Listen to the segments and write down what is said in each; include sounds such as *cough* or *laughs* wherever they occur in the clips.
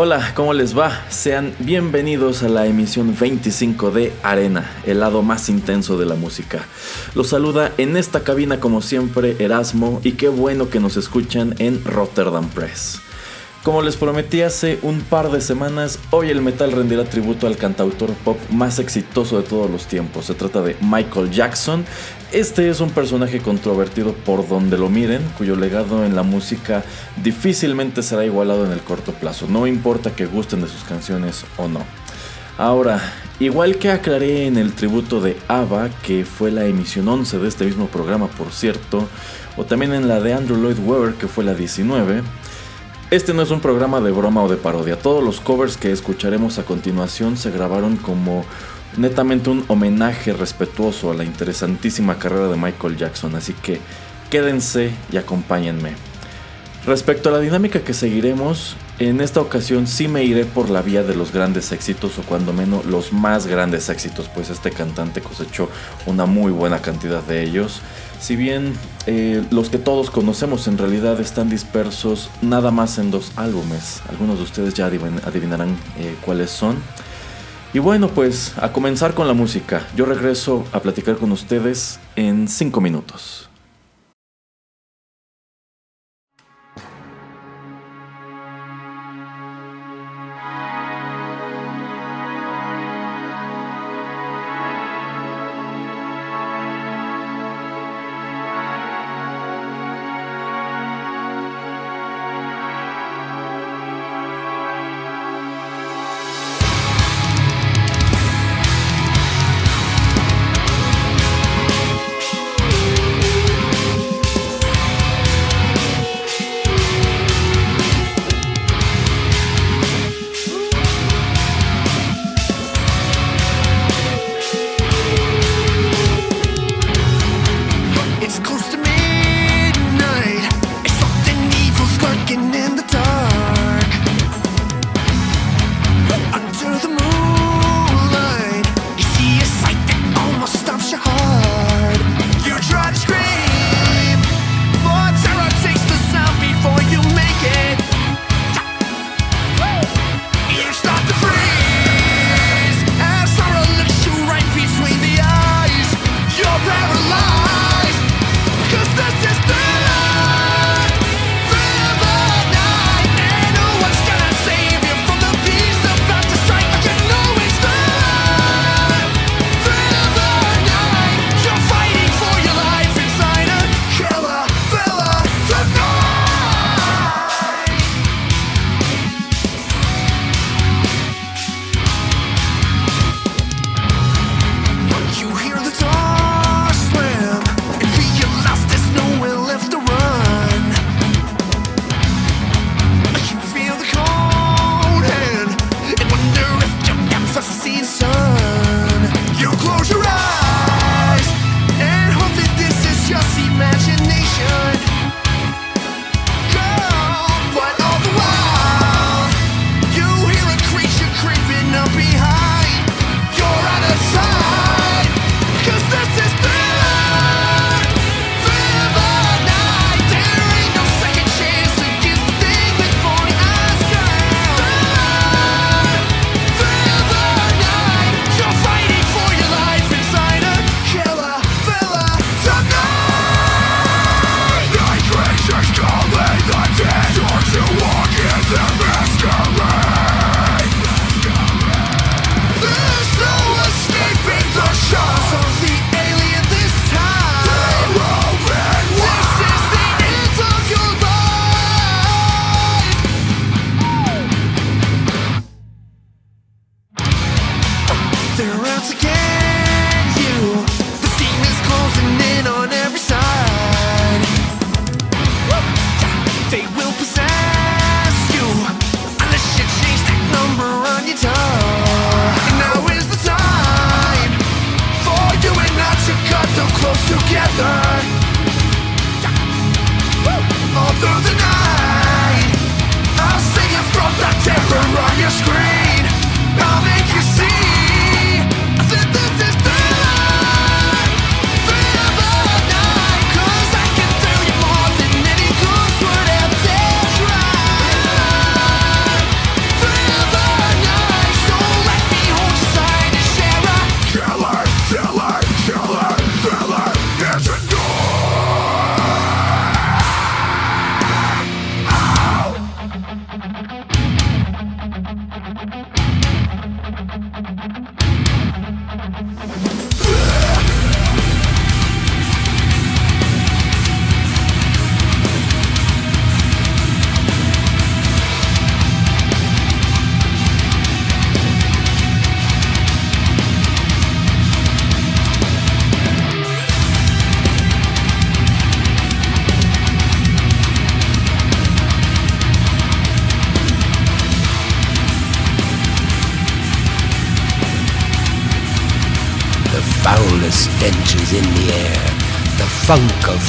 Hola, ¿cómo les va? Sean bienvenidos a la emisión 25 de Arena, el lado más intenso de la música. Los saluda en esta cabina como siempre Erasmo y qué bueno que nos escuchan en Rotterdam Press. Como les prometí hace un par de semanas, hoy el metal rendirá tributo al cantautor pop más exitoso de todos los tiempos. Se trata de Michael Jackson. Este es un personaje controvertido por donde lo miren, cuyo legado en la música difícilmente será igualado en el corto plazo, no importa que gusten de sus canciones o no. Ahora, igual que aclaré en el tributo de ABBA, que fue la emisión 11 de este mismo programa por cierto, o también en la de Andrew Lloyd Webber, que fue la 19, este no es un programa de broma o de parodia. Todos los covers que escucharemos a continuación se grabaron como netamente un homenaje respetuoso a la interesantísima carrera de Michael Jackson, así que quédense y acompáñenme. Respecto a la dinámica que seguiremos, en esta ocasión sí me iré por la vía de los grandes éxitos o cuando menos los más grandes éxitos, pues este cantante cosechó una muy buena cantidad de ellos. Si bien eh, los que todos conocemos en realidad están dispersos nada más en dos álbumes, algunos de ustedes ya adivinarán eh, cuáles son. Y bueno, pues a comenzar con la música. Yo regreso a platicar con ustedes en 5 minutos.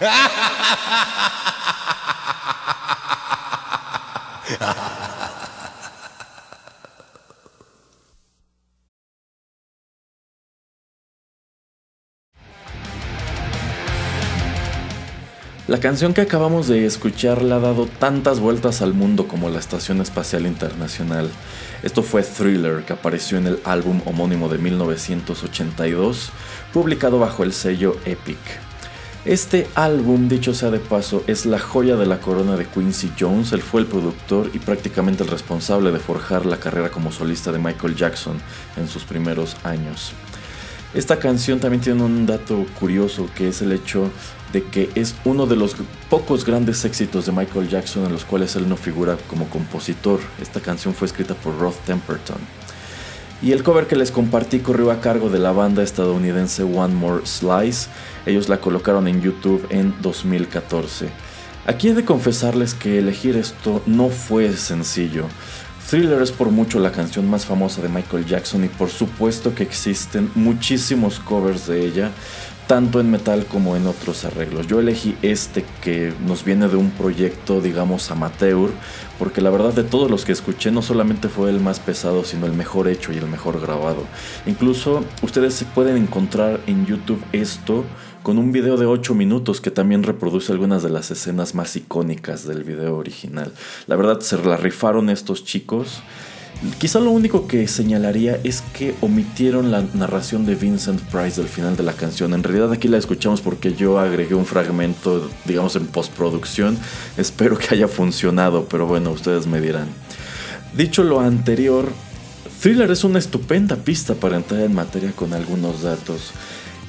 *laughs* La canción que acabamos de escuchar le ha dado tantas vueltas al mundo como la Estación Espacial Internacional. Esto fue Thriller, que apareció en el álbum homónimo de 1982, publicado bajo el sello Epic. Este álbum, dicho sea de paso, es la joya de la corona de Quincy Jones. Él fue el productor y prácticamente el responsable de forjar la carrera como solista de Michael Jackson en sus primeros años. Esta canción también tiene un dato curioso que es el hecho de que es uno de los pocos grandes éxitos de Michael Jackson en los cuales él no figura como compositor. Esta canción fue escrita por Roth Temperton. Y el cover que les compartí corrió a cargo de la banda estadounidense One More Slice. Ellos la colocaron en YouTube en 2014. Aquí he de confesarles que elegir esto no fue sencillo. Thriller es por mucho la canción más famosa de Michael Jackson y por supuesto que existen muchísimos covers de ella, tanto en metal como en otros arreglos. Yo elegí este que nos viene de un proyecto, digamos, amateur, porque la verdad de todos los que escuché no solamente fue el más pesado, sino el mejor hecho y el mejor grabado. Incluso ustedes pueden encontrar en YouTube esto con un video de 8 minutos que también reproduce algunas de las escenas más icónicas del video original. La verdad se la rifaron estos chicos. Quizá lo único que señalaría es que omitieron la narración de Vincent Price del final de la canción. En realidad aquí la escuchamos porque yo agregué un fragmento, digamos, en postproducción. Espero que haya funcionado, pero bueno, ustedes me dirán. Dicho lo anterior, Thriller es una estupenda pista para entrar en materia con algunos datos.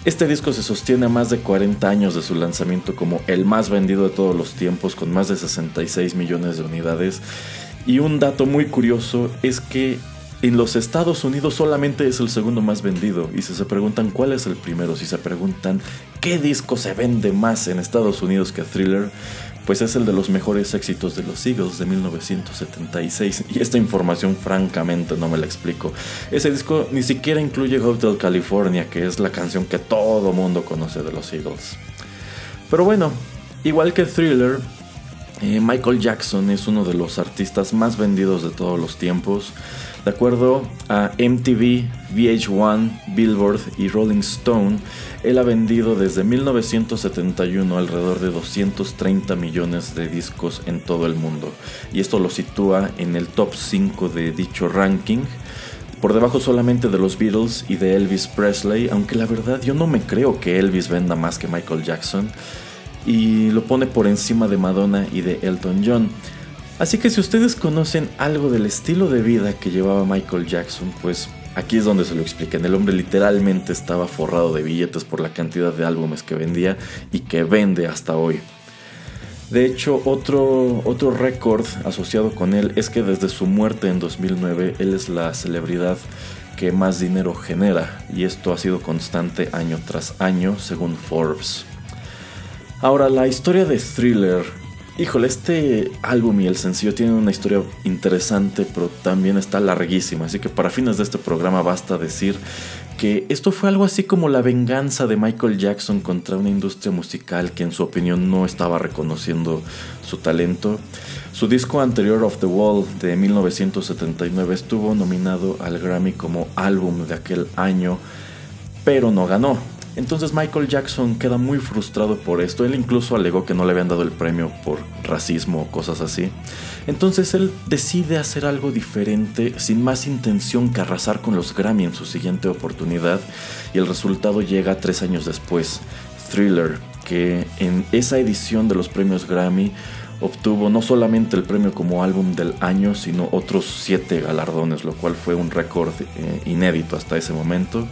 Este disco se sostiene a más de 40 años de su lanzamiento como el más vendido de todos los tiempos, con más de 66 millones de unidades y un dato muy curioso es que en los Estados Unidos solamente es el segundo más vendido. Y si se preguntan cuál es el primero, si se preguntan qué disco se vende más en Estados Unidos que Thriller, pues es el de los mejores éxitos de los Eagles de 1976. Y esta información francamente no me la explico. Ese disco ni siquiera incluye Hotel California, que es la canción que todo mundo conoce de los Eagles. Pero bueno, igual que Thriller, eh, Michael Jackson es uno de los artistas más vendidos de todos los tiempos. De acuerdo a MTV, VH1, Billboard y Rolling Stone, él ha vendido desde 1971 alrededor de 230 millones de discos en todo el mundo. Y esto lo sitúa en el top 5 de dicho ranking. Por debajo solamente de los Beatles y de Elvis Presley, aunque la verdad yo no me creo que Elvis venda más que Michael Jackson y lo pone por encima de Madonna y de Elton John. Así que si ustedes conocen algo del estilo de vida que llevaba Michael Jackson, pues aquí es donde se lo expliquen. El hombre literalmente estaba forrado de billetes por la cantidad de álbumes que vendía y que vende hasta hoy. De hecho, otro, otro récord asociado con él es que desde su muerte en 2009, él es la celebridad que más dinero genera y esto ha sido constante año tras año según Forbes. Ahora, la historia de Thriller. Híjole, este álbum y el sencillo tienen una historia interesante, pero también está larguísima. Así que para fines de este programa basta decir que esto fue algo así como la venganza de Michael Jackson contra una industria musical que en su opinión no estaba reconociendo su talento. Su disco anterior Of the Wall de 1979 estuvo nominado al Grammy como álbum de aquel año, pero no ganó. Entonces Michael Jackson queda muy frustrado por esto. Él incluso alegó que no le habían dado el premio por racismo o cosas así. Entonces él decide hacer algo diferente sin más intención que arrasar con los Grammy en su siguiente oportunidad y el resultado llega tres años después. Thriller, que en esa edición de los premios Grammy obtuvo no solamente el premio como álbum del año, sino otros siete galardones, lo cual fue un récord eh, inédito hasta ese momento.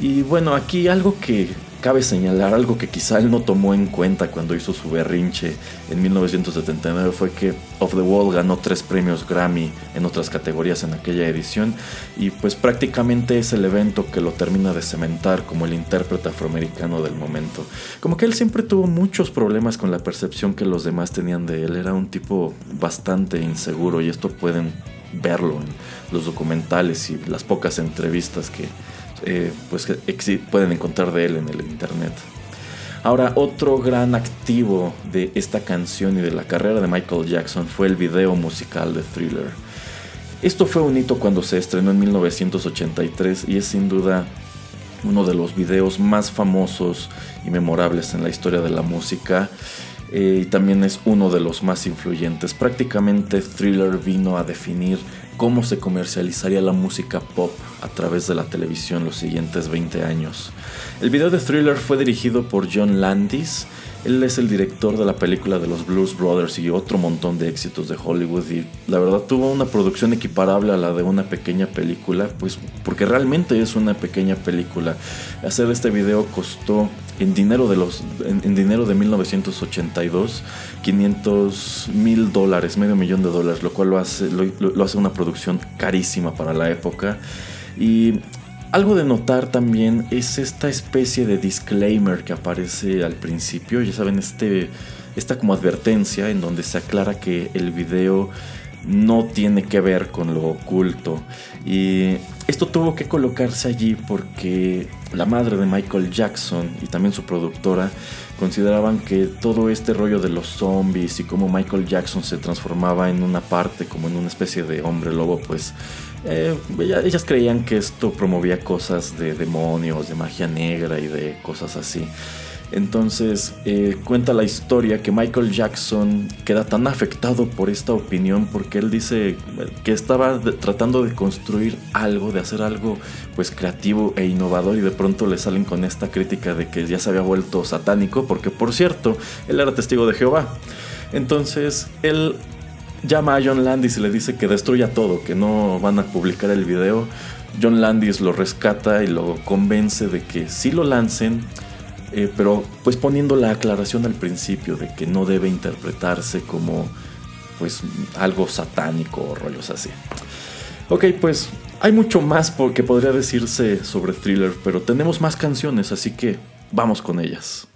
Y bueno, aquí algo que cabe señalar, algo que quizá él no tomó en cuenta cuando hizo su berrinche en 1979 fue que Of the Wall ganó tres premios Grammy en otras categorías en aquella edición y pues prácticamente es el evento que lo termina de cementar como el intérprete afroamericano del momento. Como que él siempre tuvo muchos problemas con la percepción que los demás tenían de él, era un tipo bastante inseguro y esto pueden verlo en los documentales y las pocas entrevistas que eh, pues, pueden encontrar de él en el internet. Ahora, otro gran activo de esta canción y de la carrera de Michael Jackson fue el video musical de Thriller. Esto fue un hito cuando se estrenó en 1983 y es sin duda uno de los videos más famosos y memorables en la historia de la música eh, y también es uno de los más influyentes. Prácticamente Thriller vino a definir cómo se comercializaría la música pop a través de la televisión los siguientes 20 años. El video de Thriller fue dirigido por John Landis. Él es el director de la película de los Blues Brothers y otro montón de éxitos de Hollywood y la verdad tuvo una producción equiparable a la de una pequeña película, pues porque realmente es una pequeña película. Hacer este video costó en dinero de los en, dinero de 1982 500 mil dólares medio millón de dólares lo cual lo hace lo, hace una producción carísima para la época. Y algo de notar también es esta especie de disclaimer que aparece al principio. Ya saben este esta como advertencia en donde se aclara que el video no tiene que ver con lo oculto. Y esto tuvo que colocarse allí porque la madre de Michael Jackson y también su productora consideraban que todo este rollo de los zombies y cómo Michael Jackson se transformaba en una parte, como en una especie de hombre lobo, pues eh, ellas creían que esto promovía cosas de demonios, de magia negra y de cosas así. Entonces eh, cuenta la historia que Michael Jackson queda tan afectado por esta opinión porque él dice que estaba tratando de construir algo, de hacer algo pues creativo e innovador y de pronto le salen con esta crítica de que ya se había vuelto satánico porque por cierto él era testigo de Jehová. Entonces él llama a John Landis y le dice que destruya todo, que no van a publicar el video. John Landis lo rescata y lo convence de que si lo lancen eh, pero pues poniendo la aclaración al principio de que no debe interpretarse como pues algo satánico o rollos así. Ok, pues hay mucho más que podría decirse sobre thriller, pero tenemos más canciones, así que vamos con ellas.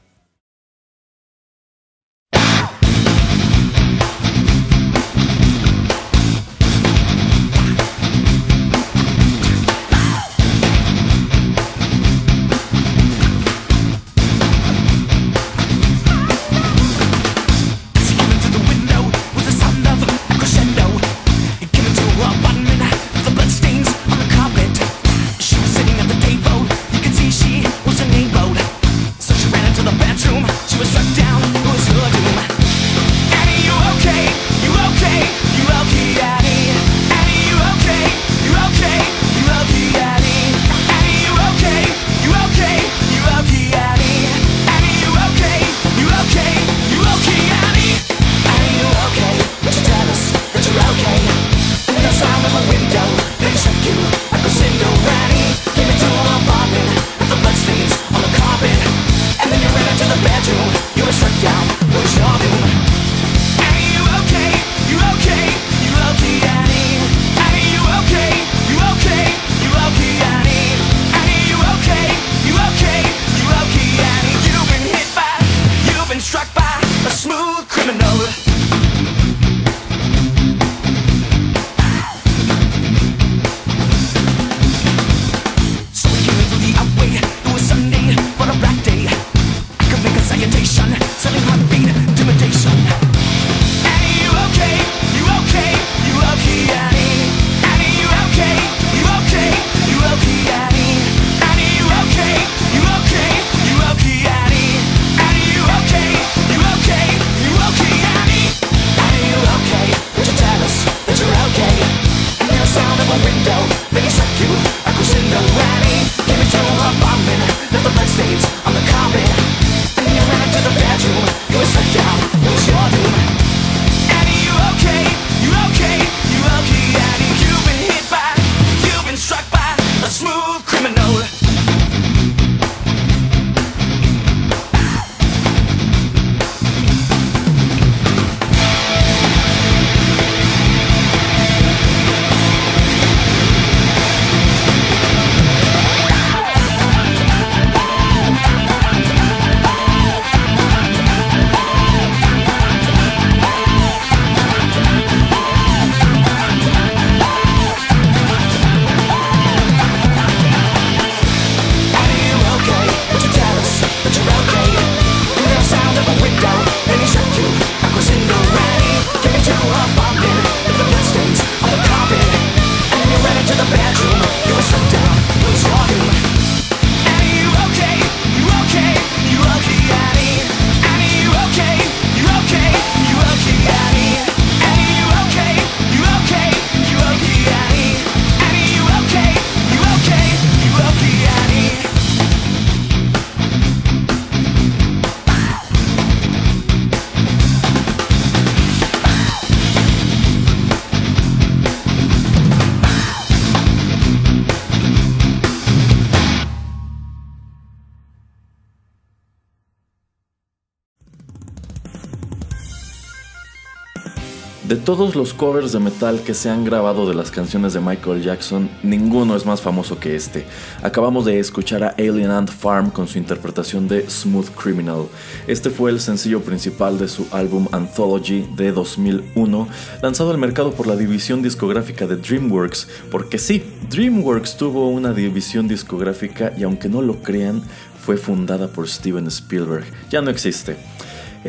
De todos los covers de metal que se han grabado de las canciones de Michael Jackson, ninguno es más famoso que este. Acabamos de escuchar a Alien Ant Farm con su interpretación de Smooth Criminal. Este fue el sencillo principal de su álbum Anthology de 2001, lanzado al mercado por la división discográfica de DreamWorks, porque sí, DreamWorks tuvo una división discográfica y aunque no lo crean, fue fundada por Steven Spielberg. Ya no existe.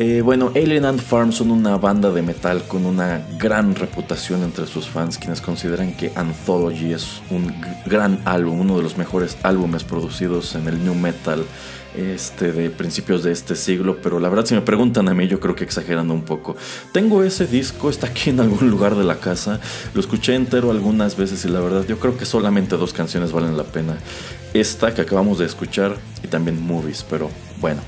Eh, bueno, Alien Ant Farm son una banda de metal con una gran reputación entre sus fans, quienes consideran que Anthology es un gran álbum, uno de los mejores álbumes producidos en el new metal este, de principios de este siglo, pero la verdad si me preguntan a mí yo creo que exagerando un poco. Tengo ese disco, está aquí en algún lugar de la casa, lo escuché entero algunas veces y la verdad yo creo que solamente dos canciones valen la pena. Esta que acabamos de escuchar y también Movies, pero bueno.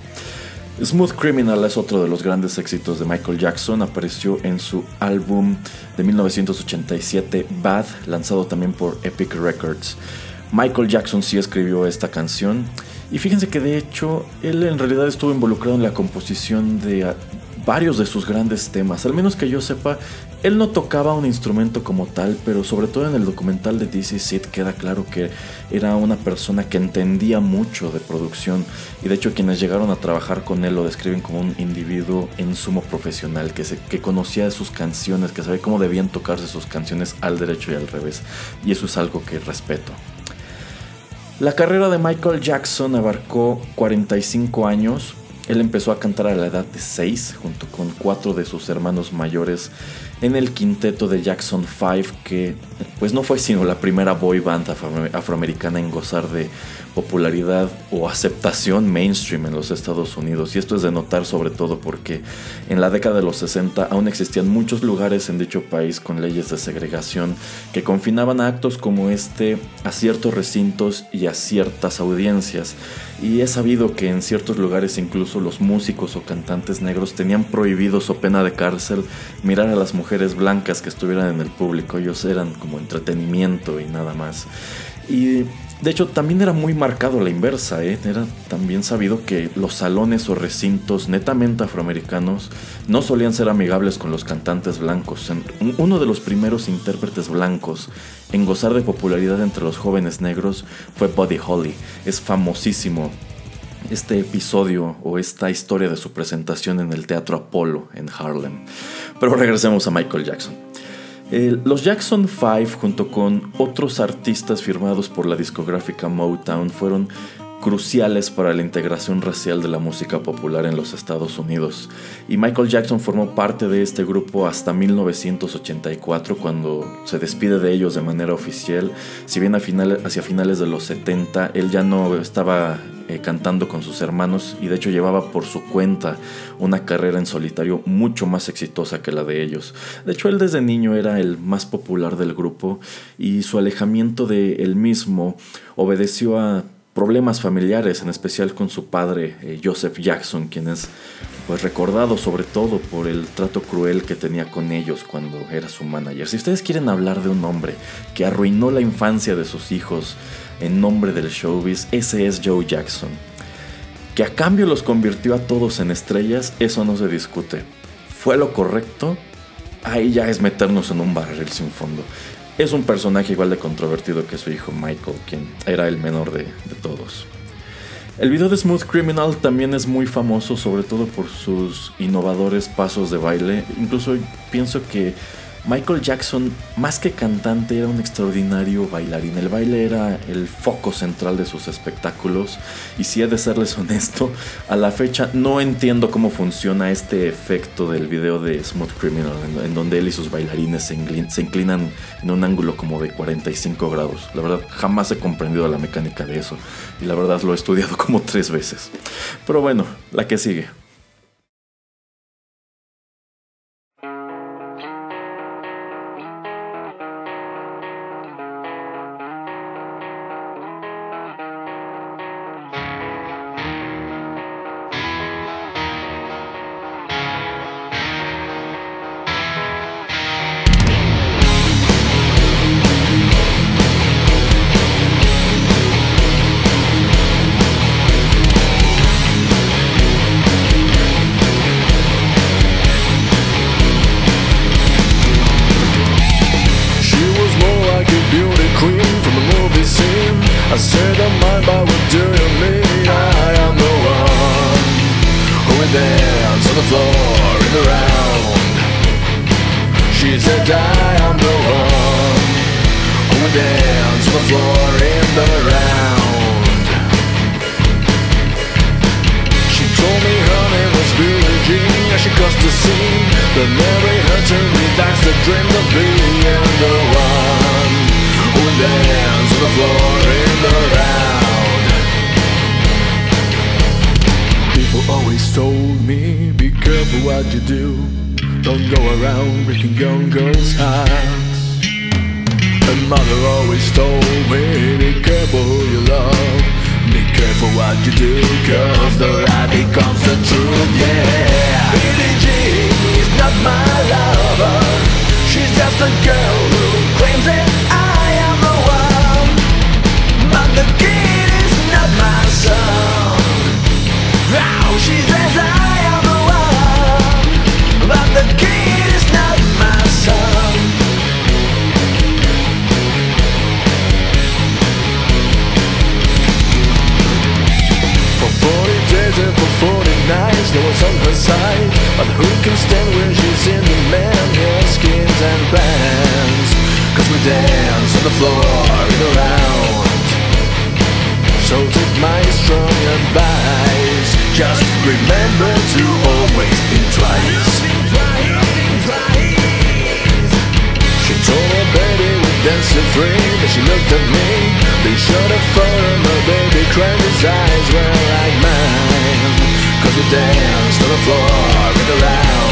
Smooth Criminal es otro de los grandes éxitos de Michael Jackson. Apareció en su álbum de 1987 Bad, lanzado también por Epic Records. Michael Jackson sí escribió esta canción. Y fíjense que de hecho él en realidad estuvo involucrado en la composición de varios de sus grandes temas. Al menos que yo sepa, él no tocaba un instrumento como tal, pero sobre todo en el documental de DC Sid queda claro que era una persona que entendía mucho de producción y de hecho quienes llegaron a trabajar con él lo describen como un individuo en sumo profesional, que, se, que conocía sus canciones, que sabía cómo debían tocarse sus canciones al derecho y al revés. Y eso es algo que respeto. La carrera de Michael Jackson abarcó 45 años. Él empezó a cantar a la edad de 6 junto con cuatro de sus hermanos mayores en el quinteto de Jackson 5 que pues no fue sino la primera boy band afroamericana en gozar de popularidad o aceptación mainstream en los Estados Unidos. Y esto es de notar sobre todo porque en la década de los 60 aún existían muchos lugares en dicho país con leyes de segregación que confinaban a actos como este a ciertos recintos y a ciertas audiencias y he sabido que en ciertos lugares incluso los músicos o cantantes negros tenían prohibidos o pena de cárcel mirar a las mujeres blancas que estuvieran en el público, ellos eran como entretenimiento y nada más. Y de hecho también era muy marcado la inversa, ¿eh? era también sabido que los salones o recintos netamente afroamericanos no solían ser amigables con los cantantes blancos. Uno de los primeros intérpretes blancos en gozar de popularidad entre los jóvenes negros fue Buddy Holly, es famosísimo este episodio o esta historia de su presentación en el Teatro Apolo en Harlem. Pero regresemos a Michael Jackson. Los Jackson 5 junto con otros artistas firmados por la discográfica Motown fueron cruciales para la integración racial de la música popular en los Estados Unidos. Y Michael Jackson formó parte de este grupo hasta 1984 cuando se despide de ellos de manera oficial. Si bien hacia finales de los 70 él ya no estaba eh, cantando con sus hermanos y de hecho llevaba por su cuenta una carrera en solitario mucho más exitosa que la de ellos. De hecho él desde niño era el más popular del grupo y su alejamiento de él mismo obedeció a problemas familiares, en especial con su padre eh, Joseph Jackson, quien es pues recordado sobre todo por el trato cruel que tenía con ellos cuando era su manager. Si ustedes quieren hablar de un hombre que arruinó la infancia de sus hijos en nombre del showbiz, ese es Joe Jackson. Que a cambio los convirtió a todos en estrellas, eso no se discute. ¿Fue lo correcto? Ahí ya es meternos en un barril sin fondo. Es un personaje igual de controvertido que su hijo Michael, quien era el menor de, todos. El video de Smooth Criminal también es muy famoso, sobre todo por sus innovadores pasos de baile. Incluso pienso que Michael Jackson, más que cantante, era un extraordinario bailarín. El baile era el foco central de sus espectáculos. Y si he de serles honesto, a la fecha no entiendo cómo funciona este efecto del video de Smooth Criminal, en, donde él y sus bailarines se, inclinan en un ángulo como de 45 grados. La verdad, jamás he comprendido la mecánica de eso. Y la verdad, lo he estudiado *laughs* como tres veces. Pero bueno, la que sigue. The memory hurting that's the dream of being the one Who lands on the floor in the round. People always told me, be careful what you do. Don't go around breaking young girls' hearts. And mother always told me, be careful who you love. Be careful what you do, cause the lie becomes the truth, yeah. just a girl On the floor and around. So take my strong advice. Just remember to always think twice. She told her baby we're dancing free But she looked at me. They showed her phone Her baby cried his eyes. Were like mine Cause we danced on the floor and around.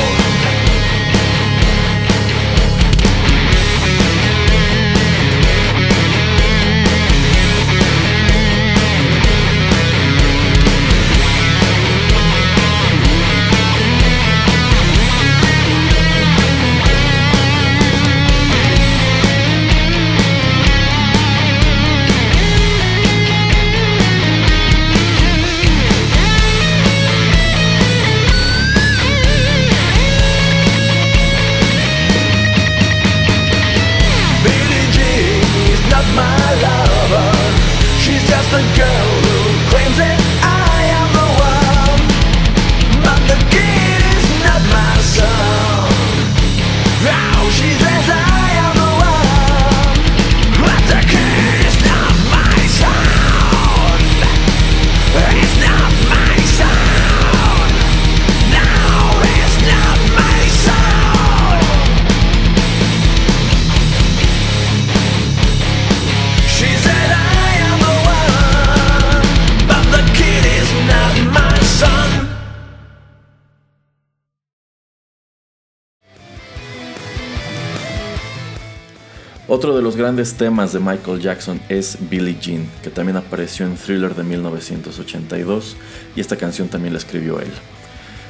Otro de los grandes temas de Michael Jackson es Billie Jean, que también apareció en Thriller de 1982 y esta canción también la escribió él.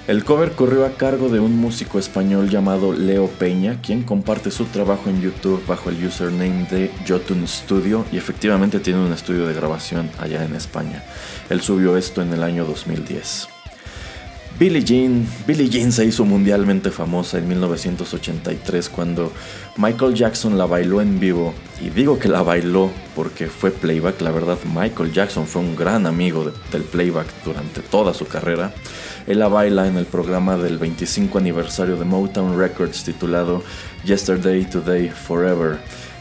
El cover corrió a cargo de un músico español llamado Leo Peña, quien comparte su trabajo en YouTube bajo el username de Jotun Studio y efectivamente tiene un estudio de grabación allá en España. Él subió esto en el año 2010. Billie Jean, Billie Jean se hizo mundialmente famosa en 1983 cuando Michael Jackson la bailó en vivo. Y digo que la bailó porque fue playback, la verdad Michael Jackson fue un gran amigo del playback durante toda su carrera. Él la baila en el programa del 25 aniversario de Motown Records titulado Yesterday, Today, Forever.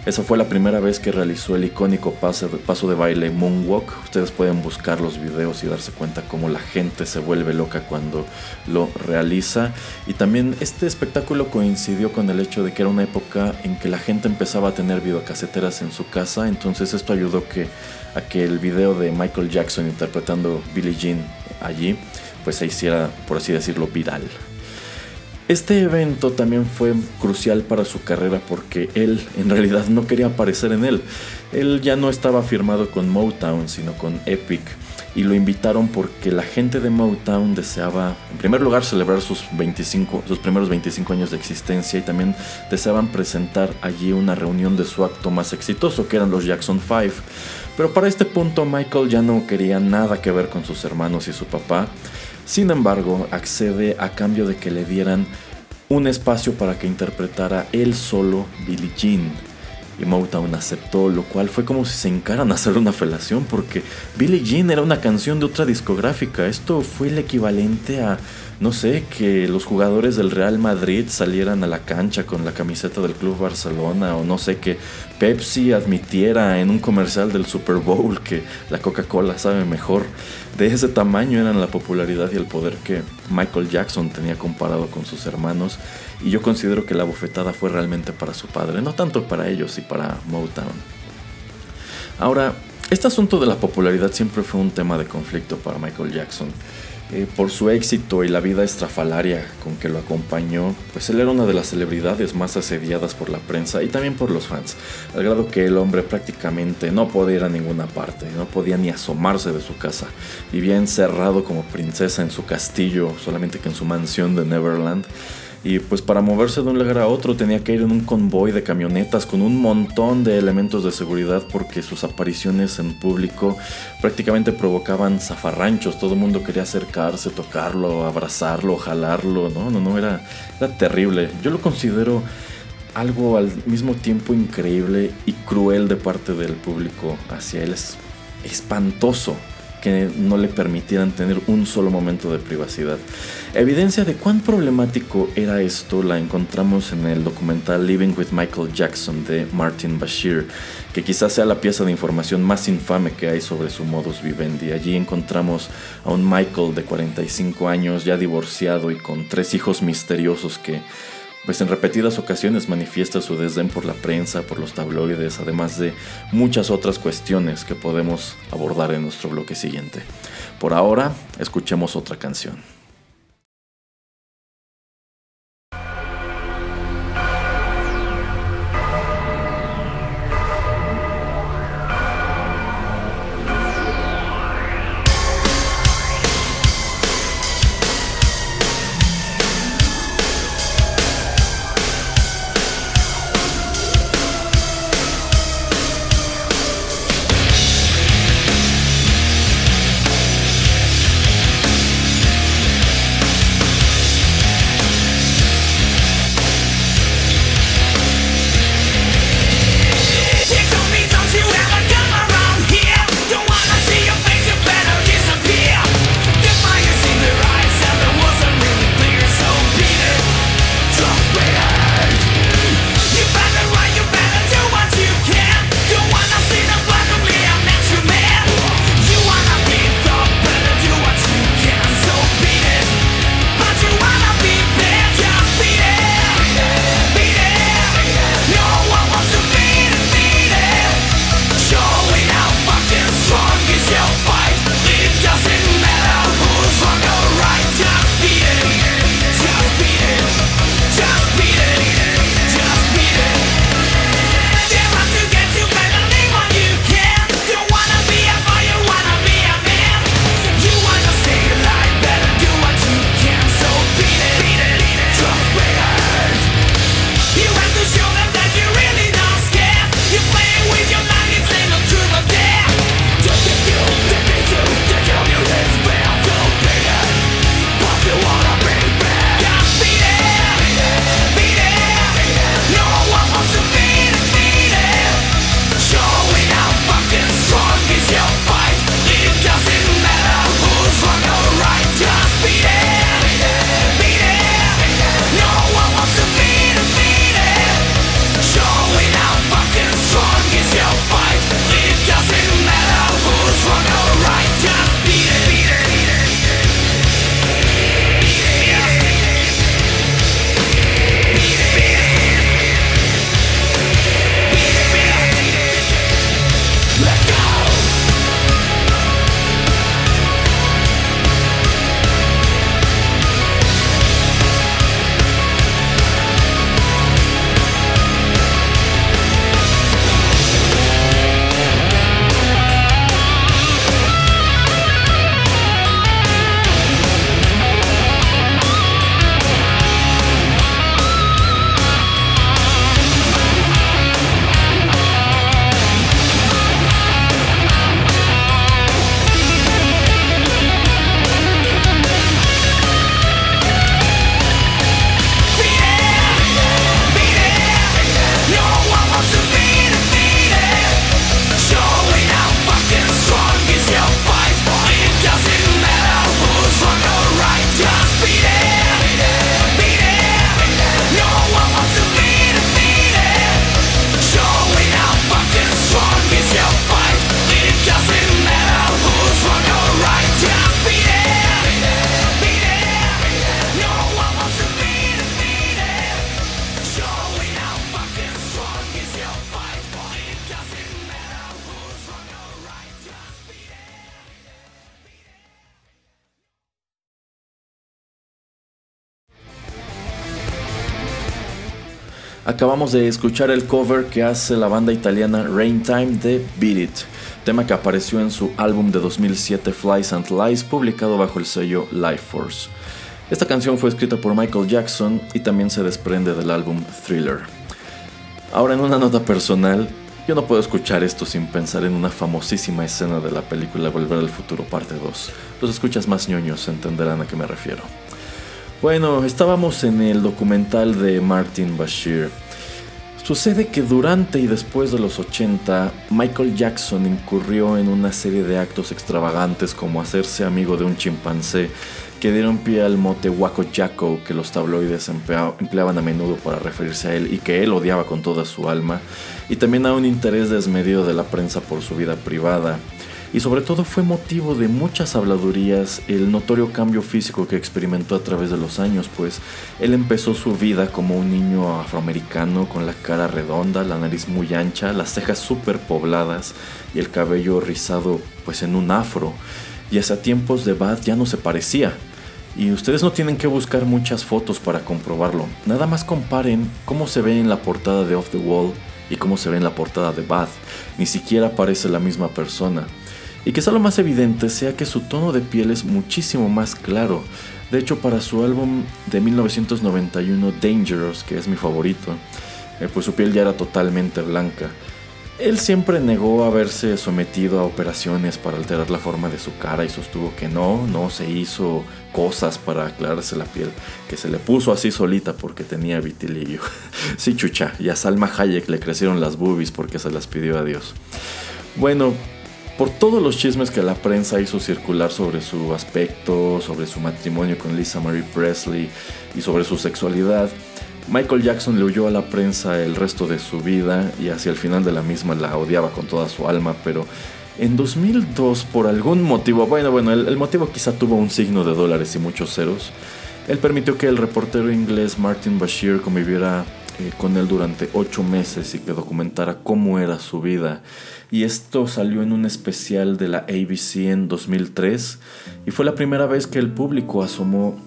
Esa fue la primera vez que realizó el icónico paso de baile Moonwalk. Ustedes pueden buscar los videos y darse cuenta cómo la gente se vuelve loca cuando lo realiza. Y también este espectáculo coincidió con el hecho de que era una época en que la gente empezaba a tener videocaseteras en su casa. Entonces esto ayudó que, a que el video de Michael Jackson interpretando Billie Jean allí pues se hiciera, por así decirlo, viral. Este evento también fue crucial para su carrera porque él en realidad no quería aparecer en él. Él ya no estaba firmado con Motown, sino con Epic. Y lo invitaron porque la gente de Motown deseaba, en primer lugar, celebrar sus, 25, sus primeros 25 años de existencia y también deseaban presentar allí una reunión de su acto más exitoso, que eran los Jackson 5. Pero para este punto Michael ya no quería nada que ver con sus hermanos y su papá sin embargo, accede a cambio de que le dieran un espacio para que interpretara él solo Billie Jean. Y Motown aceptó, lo cual fue como si se encaran a hacer una felación, porque Billie Jean era una canción de otra discográfica. Esto fue el equivalente a no sé, que los jugadores del Real Madrid salieran a la cancha con la camiseta del Club Barcelona o no sé, que Pepsi admitiera en un comercial del Super Bowl que la Coca-Cola sabe mejor. De ese tamaño eran la popularidad y el poder que Michael Jackson tenía comparado con sus hermanos y yo considero que la bofetada fue realmente para su padre, no tanto para ellos y para Motown. Ahora, este asunto de la popularidad siempre fue un tema de conflicto para Michael Jackson. Eh, por su éxito y la vida estrafalaria con que lo acompañó, pues él era una de las celebridades más asediadas por la prensa y también por los fans, al grado que el hombre prácticamente no podía ir a ninguna parte, no podía ni asomarse de su casa, vivía encerrado como princesa en su castillo, solamente que en su mansión de Neverland, y pues para moverse de un lugar a otro tenía que ir en un convoy de camionetas con un montón de elementos de seguridad porque sus apariciones en público prácticamente provocaban zafarranchos. Todo el mundo quería acercarse, tocarlo, abrazarlo, jalarlo. No, no, no, era, era terrible. Yo lo considero algo al mismo tiempo increíble y cruel de parte del público hacia él. Es espantoso no le permitieran tener un solo momento de privacidad. Evidencia de cuán problemático era esto la encontramos en el documental Living with Michael Jackson de Martin Bashir, que quizás sea la pieza de información más infame que hay sobre su modus vivendi. Allí encontramos a un Michael de 45 años, ya divorciado y con tres hijos misteriosos que pues en repetidas ocasiones manifiesta su desdén por la prensa, por los tabloides, además de muchas otras cuestiones que podemos abordar en nuestro bloque siguiente. Por ahora, escuchemos otra canción. Acabamos de escuchar el cover que hace la banda italiana Rain Time de Beat It, tema que apareció en su álbum de 2007 Flies and Lies, publicado bajo el sello Life Force. Esta canción fue escrita por Michael Jackson y también se desprende del álbum Thriller. Ahora en una nota personal, yo no puedo escuchar esto sin pensar en una famosísima escena de la película Volver al Futuro parte 2. Los escuchas más ñoños entenderán a qué me refiero. Bueno, estábamos en el documental de Martin Bashir. Sucede que durante y después de los 80, Michael Jackson incurrió en una serie de actos extravagantes como hacerse amigo de un chimpancé que dieron pie al mote Waco Jacko que los tabloides empleaban a menudo para referirse a él y que él odiaba con toda su alma, y también a un interés desmedido de la prensa por su vida privada y sobre todo fue motivo de muchas habladurías el notorio cambio físico que experimentó a través de los años, pues él empezó su vida como un niño afroamericano con la cara redonda, la nariz muy ancha, las cejas súper pobladas y el cabello rizado pues en un afro, y hasta tiempos de Bad ya no se parecía. Y ustedes no tienen que buscar muchas fotos para comprobarlo. Nada más comparen cómo se ve en la portada de Off the Wall y cómo se ve en la portada de Bad. Ni siquiera parece la misma persona y quizá lo más evidente sea que su tono de piel es muchísimo más claro. De hecho, para su álbum de 1991 Dangerous, que es mi favorito, eh, pues su piel ya era totalmente blanca. Él siempre negó haberse sometido a operaciones para alterar la forma de su cara y sostuvo que no, no se hizo cosas para aclararse la piel, que se le puso así solita porque tenía vitiligo. *laughs* sí, chucha, y a Salma Hayek le crecieron las boobies porque se las pidió a Dios. Bueno, por todos los chismes que la prensa hizo circular sobre su aspecto, sobre su matrimonio con Lisa Marie Presley y sobre su sexualidad, Michael Jackson le huyó a la prensa el resto de su vida y hacia el final de la misma la odiaba con toda su alma, pero en 2002 por algún motivo, bueno, bueno, el, motivo quizá tuvo un signo de dólares y muchos ceros, él permitió que el reportero inglés Martin Bashir conviviera eh, con él durante ocho meses y que documentara cómo era su vida. Y esto salió en un especial de la ABC en 2003 y fue la primera vez que el público asomó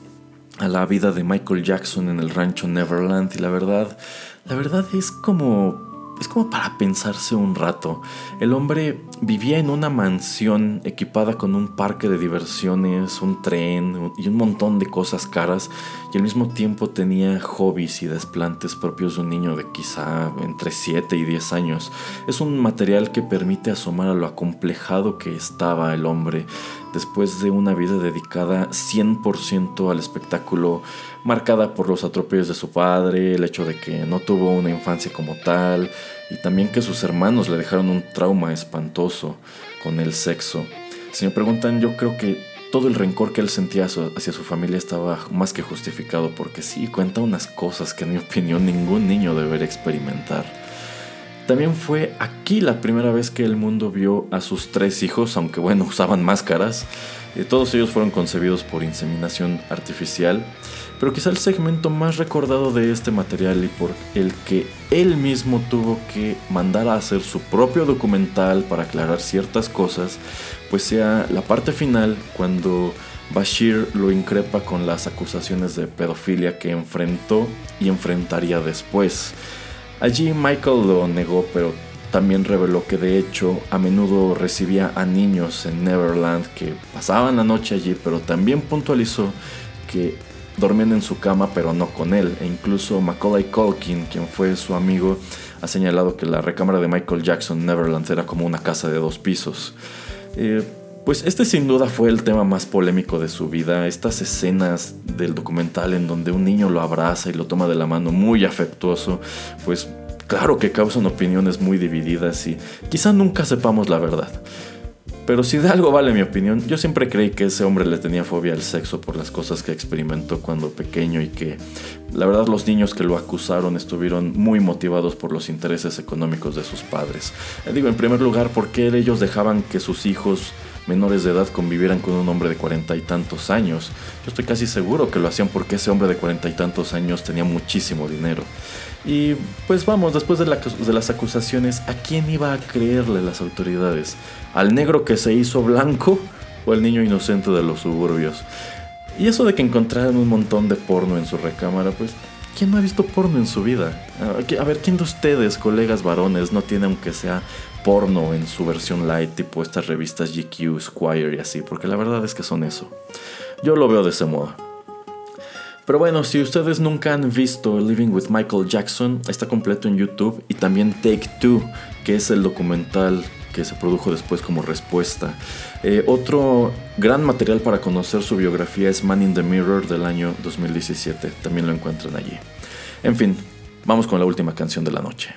a la vida de Michael Jackson en el rancho Neverland y la verdad, la verdad es como es como para pensarse un rato. El hombre vivía en una mansión equipada con un parque de diversiones, un tren y un montón de cosas caras y al mismo tiempo tenía hobbies y desplantes propios de un niño de quizá entre 7 y 10 años. Es un material que permite asomar a lo acomplejado que estaba el hombre después de una vida dedicada 100% al espectáculo, marcada por los atropellos de su padre, el hecho de que no tuvo una infancia como tal, y también que sus hermanos le dejaron un trauma espantoso con el sexo. Si me preguntan, yo creo que todo el rencor que él sentía hacia su familia estaba más que justificado, porque sí, cuenta unas cosas que en mi opinión ningún niño debería experimentar. También fue aquí la primera vez que el mundo vio a sus tres hijos, aunque bueno, *laughs* usaban máscaras. Eh, todos ellos fueron concebidos por inseminación artificial. Pero quizá el segmento más recordado de este material y por el que él mismo tuvo que mandar a hacer su propio documental para aclarar ciertas cosas, pues sea la parte final cuando Bashir lo increpa con las acusaciones de pedofilia que enfrentó y enfrentaría después. Allí Michael lo negó, pero también reveló que de hecho a menudo recibía a niños en Neverland que pasaban la noche allí, pero también puntualizó que dormían en su cama pero no con él. E incluso Macaulay Culkin, quien fue su amigo, ha señalado que la recámara de Michael Jackson Neverland era como una casa de dos pisos. Eh, pues este sin duda fue el tema más polémico de su vida, estas escenas del documental en donde un niño lo abraza y lo toma de la mano muy afectuoso, pues claro que causan opiniones muy divididas y quizá nunca sepamos la verdad. Pero si de algo vale mi opinión, yo siempre creí que ese hombre le tenía fobia al sexo por las cosas que experimentó cuando pequeño y que la verdad los niños que lo acusaron estuvieron muy motivados por los intereses económicos de sus padres. Eh, digo, en primer lugar, ¿por qué ellos dejaban que sus hijos menores de edad convivieran con un hombre de cuarenta y tantos años? Yo estoy casi seguro que lo hacían porque ese hombre de cuarenta y tantos años tenía muchísimo dinero. Y pues vamos, después de, las acusaciones, ¿a quién iba a creerle las autoridades? ¿Al negro que se hizo blanco o al niño inocente de los suburbios? Y eso de que encontraran un montón de porno en su recámara, pues ¿quién no ha visto porno en su vida? A ver, ¿quién de ustedes, colegas varones, no tiene aunque sea porno en su versión light, tipo estas revistas GQ, Squire y así? Porque la verdad es que son eso. Yo lo veo de ese modo. Pero bueno, si ustedes nunca han visto Living with Michael Jackson, está completo en YouTube y también Take Two, que es el documental que se produjo después como respuesta. Eh, otro gran material para conocer su biografía es Man in the Mirror del año 2017, también lo encuentran allí. En fin, vamos con la última canción de la noche.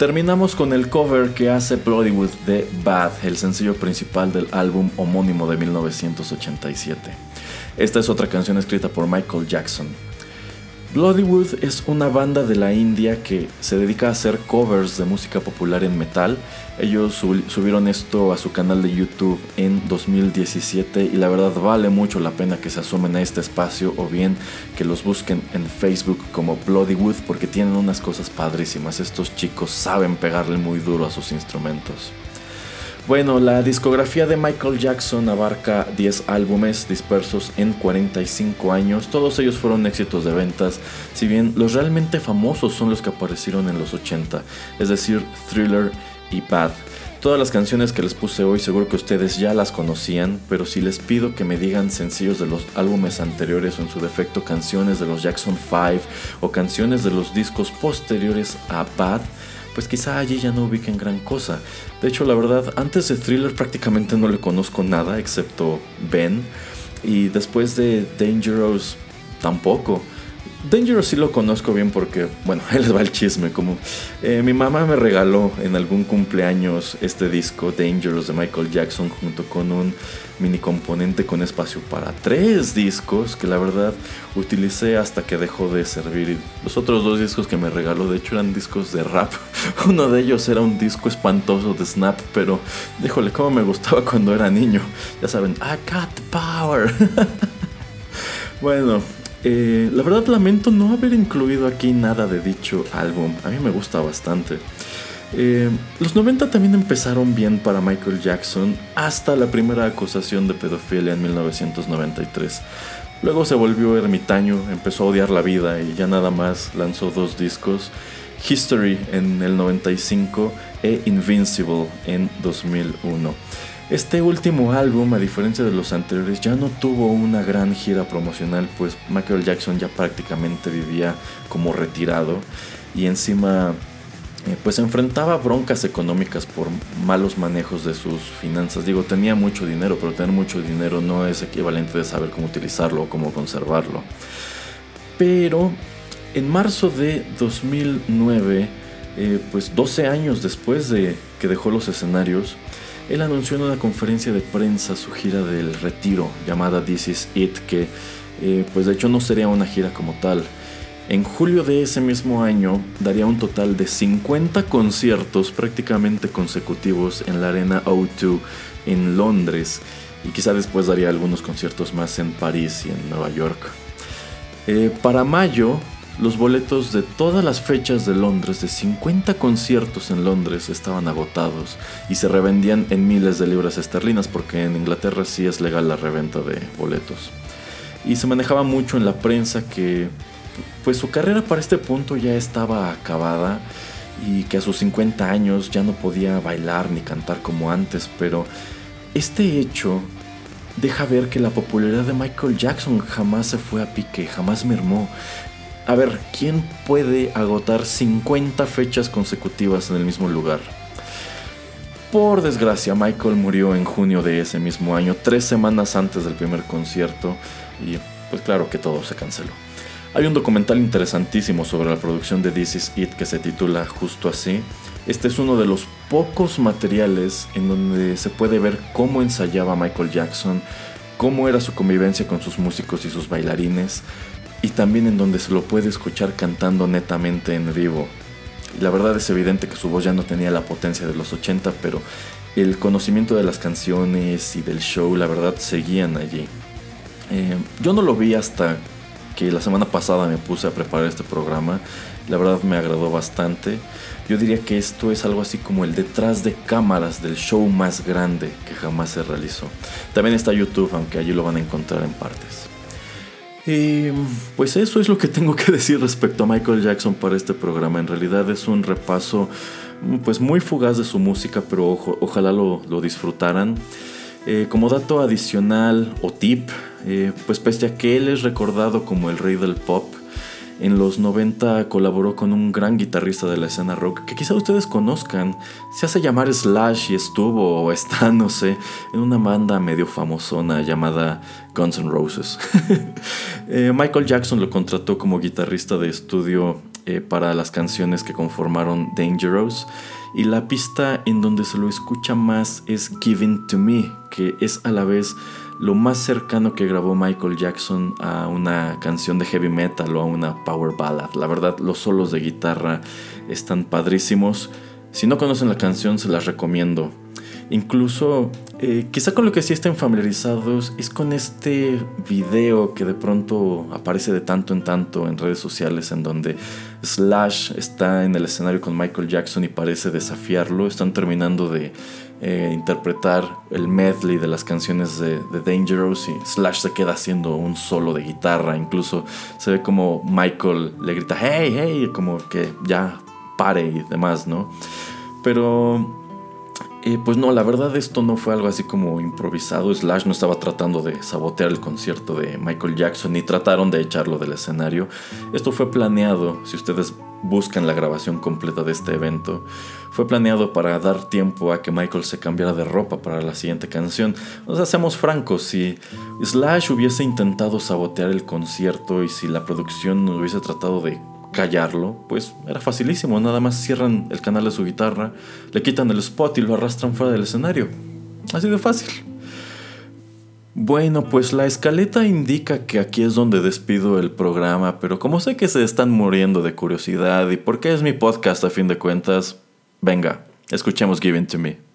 Terminamos con el cover que hace Bloodywood de Bad, el sencillo principal del álbum homónimo de 1987. Esta es otra canción escrita por Michael Jackson. Bloodywood es una banda de la India que se dedica a hacer covers de música popular en metal. Ellos subieron esto a su canal de YouTube en 2017 y la verdad vale mucho la pena que se asumen a este espacio o bien que los busquen en Facebook como Bloodywood porque tienen unas cosas padrísimas. Estos chicos saben pegarle muy duro a sus instrumentos. Bueno, la discografía de Michael Jackson abarca 10 álbumes dispersos en 45 años. Todos ellos fueron éxitos de ventas, si bien los realmente famosos son los que aparecieron en los 80, es decir, Thriller y Bad. Todas las canciones que les puse hoy seguro que ustedes ya las conocían, pero si les pido que me digan sencillos de los álbumes anteriores o en su defecto canciones de los Jackson 5 o canciones de los discos posteriores a Bad, pues quizá allí ya no ubiquen gran cosa. De hecho, la verdad, antes de Thriller prácticamente no le conozco nada excepto Ben. Y después de Dangerous tampoco. Dangerous sí lo conozco bien porque, bueno, *laughs* ahí les va el chisme. Como eh, mi mamá me regaló en algún cumpleaños este disco Dangerous de Michael Jackson junto con un mini componente con espacio para tres discos que la verdad utilicé hasta que dejó de servir. Los otros dos discos que me regaló, de hecho, eran discos de rap. *laughs* Uno de ellos era un disco espantoso de Snap, pero díjole cómo me gustaba cuando era niño. Ya saben, I got the power. *laughs* bueno, eh, la verdad lamento no haber incluido aquí nada de dicho álbum. A mí me gusta bastante. Eh, los 90 también empezaron bien para Michael Jackson hasta la primera acusación de pedofilia en 1993. Luego se volvió ermitaño, empezó a odiar la vida y ya nada más lanzó dos discos, History en el 95 e Invincible en 2001. Este último álbum, a diferencia de los anteriores, ya no tuvo una gran gira promocional, pues Michael Jackson ya prácticamente vivía como retirado y encima eh, pues enfrentaba broncas económicas por malos manejos de sus finanzas. Digo, tenía mucho dinero, pero tener mucho dinero no es equivalente de saber cómo utilizarlo o cómo conservarlo. Pero en marzo de 2009, eh, pues 12 años después de que dejó los escenarios, él anunció en una conferencia de prensa su gira del retiro llamada This Is It, que eh, pues de hecho no sería una gira como tal. En julio de ese mismo año daría un total de 50 conciertos prácticamente consecutivos en la arena O2 en Londres y quizá después daría algunos conciertos más en París y en Nueva York. Eh, para mayo los boletos de todas las fechas de Londres, de 50 conciertos en Londres, estaban agotados y se revendían en miles de libras esterlinas porque en Inglaterra sí es legal la reventa de boletos. Y se manejaba mucho en la prensa que pues su carrera para este punto ya estaba acabada y que a sus 50 años ya no podía bailar ni cantar como antes, pero este hecho deja ver que la popularidad de Michael Jackson jamás se fue a pique, jamás mermó. A ver, ¿quién puede agotar 50 fechas consecutivas en el mismo lugar? Por desgracia, Michael murió en junio de ese mismo año, tres semanas antes del primer concierto, y pues claro que todo se canceló. Hay un documental interesantísimo sobre la producción de This Is It que se titula justo así. Este es uno de los pocos materiales en donde se puede ver cómo ensayaba Michael Jackson, cómo era su convivencia con sus músicos y sus bailarines, y también en donde se lo puede escuchar cantando netamente en vivo. La verdad es evidente que su voz ya no tenía la potencia de los 80, pero el conocimiento de las canciones y del show, la verdad, seguían allí. Eh, yo no lo vi hasta que la semana pasada me puse a preparar este programa. La verdad me agradó bastante. Yo diría que esto es algo así como el detrás de cámaras del show más grande que jamás se realizó. También está YouTube, aunque allí lo van a encontrar en partes. Pues eso es lo que tengo que *laughs* decir respecto a Michael Jackson para este programa. En realidad es un repaso pues muy fugaz de su música, pero ojalá lo, disfrutaran. Eh, como dato adicional o tip, eh, pues pese a que él es recordado como el rey del pop, en los 90 colaboró con un gran guitarrista de la escena rock que quizá ustedes conozcan. Se hace llamar Slash y estuvo o está, *laughs* no sé, en una banda medio famosona llamada Guns N' Roses. *laughs* Eh, Michael Jackson lo contrató como guitarrista de estudio eh, para las canciones que conformaron Dangerous. Y la pista en donde se lo escucha más es Giving to Me, que es a la vez lo más cercano que grabó Michael Jackson a una canción de heavy metal o a una power ballad. La verdad, los solos de guitarra están padrísimos. Si no conocen la canción, se las recomiendo. Incluso, eh, quizá con lo que sí estén familiarizados es con este video que de pronto aparece de tanto en tanto en redes sociales en donde Slash está en el escenario con Michael Jackson y parece desafiarlo. Están terminando de eh, interpretar el medley de las canciones de, Dangerous y Slash se queda haciendo un solo de guitarra. Incluso se ve como Michael le grita, hey, hey, como que ya pare y demás, ¿no? Pero eh, pues no, la verdad esto no fue algo así como improvisado. Slash no estaba tratando de sabotear el concierto de Michael Jackson ni trataron de echarlo del escenario. Esto fue planeado, si ustedes buscan la grabación completa de este evento, fue planeado para dar tiempo a que Michael se cambiara de ropa para la siguiente canción. O sea, seamos francos, si Slash hubiese intentado sabotear el concierto y si la producción hubiese tratado de callarlo, pues era facilísimo, nada más cierran el canal de su guitarra, le quitan el spot y lo arrastran fuera del escenario. Así de fácil. Bueno, pues la escaleta indica que aquí es donde despido el programa, pero como sé que se están muriendo de curiosidad y porque es mi podcast a fin de cuentas, venga, escuchemos Give to Me.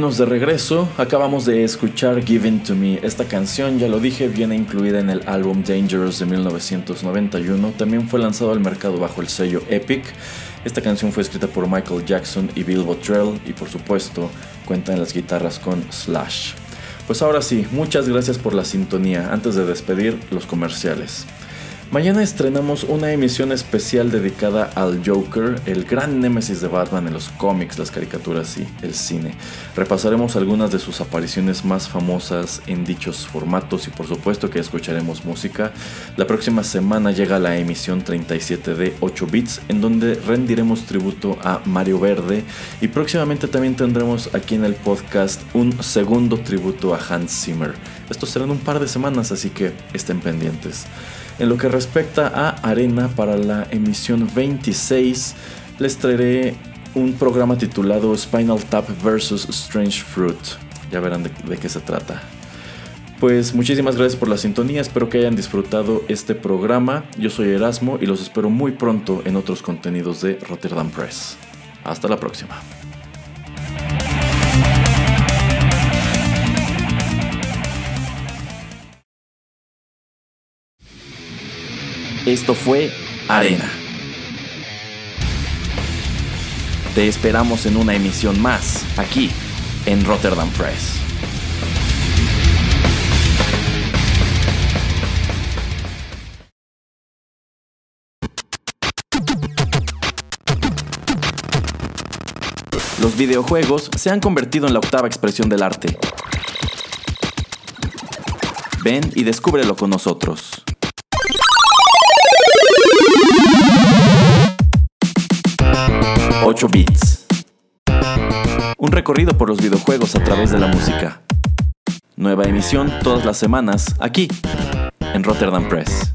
De regreso, acabamos de escuchar Given to Me. Esta canción, ya lo dije, viene incluida en el álbum Dangerous de 1991. También fue lanzado al mercado bajo el sello Epic. Esta canción fue escrita por Michael Jackson y Bill Bottrell y por supuesto cuenta en las guitarras con Slash. Pues ahora sí, muchas gracias por la sintonía. Antes de despedir, los comerciales. Mañana estrenamos una emisión especial dedicada al Joker, el gran némesis de Batman en los cómics, las caricaturas y el cine. Repasaremos algunas de sus apariciones más famosas en dichos formatos y por supuesto que escucharemos música. La próxima semana llega la emisión 37 de 8 bits en donde rendiremos tributo a Mario Verde y próximamente también tendremos aquí en el podcast un segundo tributo a Hans Zimmer. Esto será en un par de semanas así que estén pendientes. En lo que respecta a Arena, para la emisión 26 les traeré un programa titulado Spinal Tap vs. Strange Fruit. Ya verán de, qué se trata. Pues muchísimas gracias por la sintonía, espero que hayan disfrutado este programa. Yo soy Erasmo y los espero muy pronto en otros contenidos de Rotterdam Press. Hasta la próxima. Esto fue Arena. Te esperamos en una emisión más, aquí, en Rotterdam Press. Los videojuegos se han convertido en la octava expresión del arte. Ven y descúbrelo con nosotros. 8 bits. Un recorrido por los videojuegos a través de la música. Nueva emisión todas las semanas aquí, en Rotterdam Press.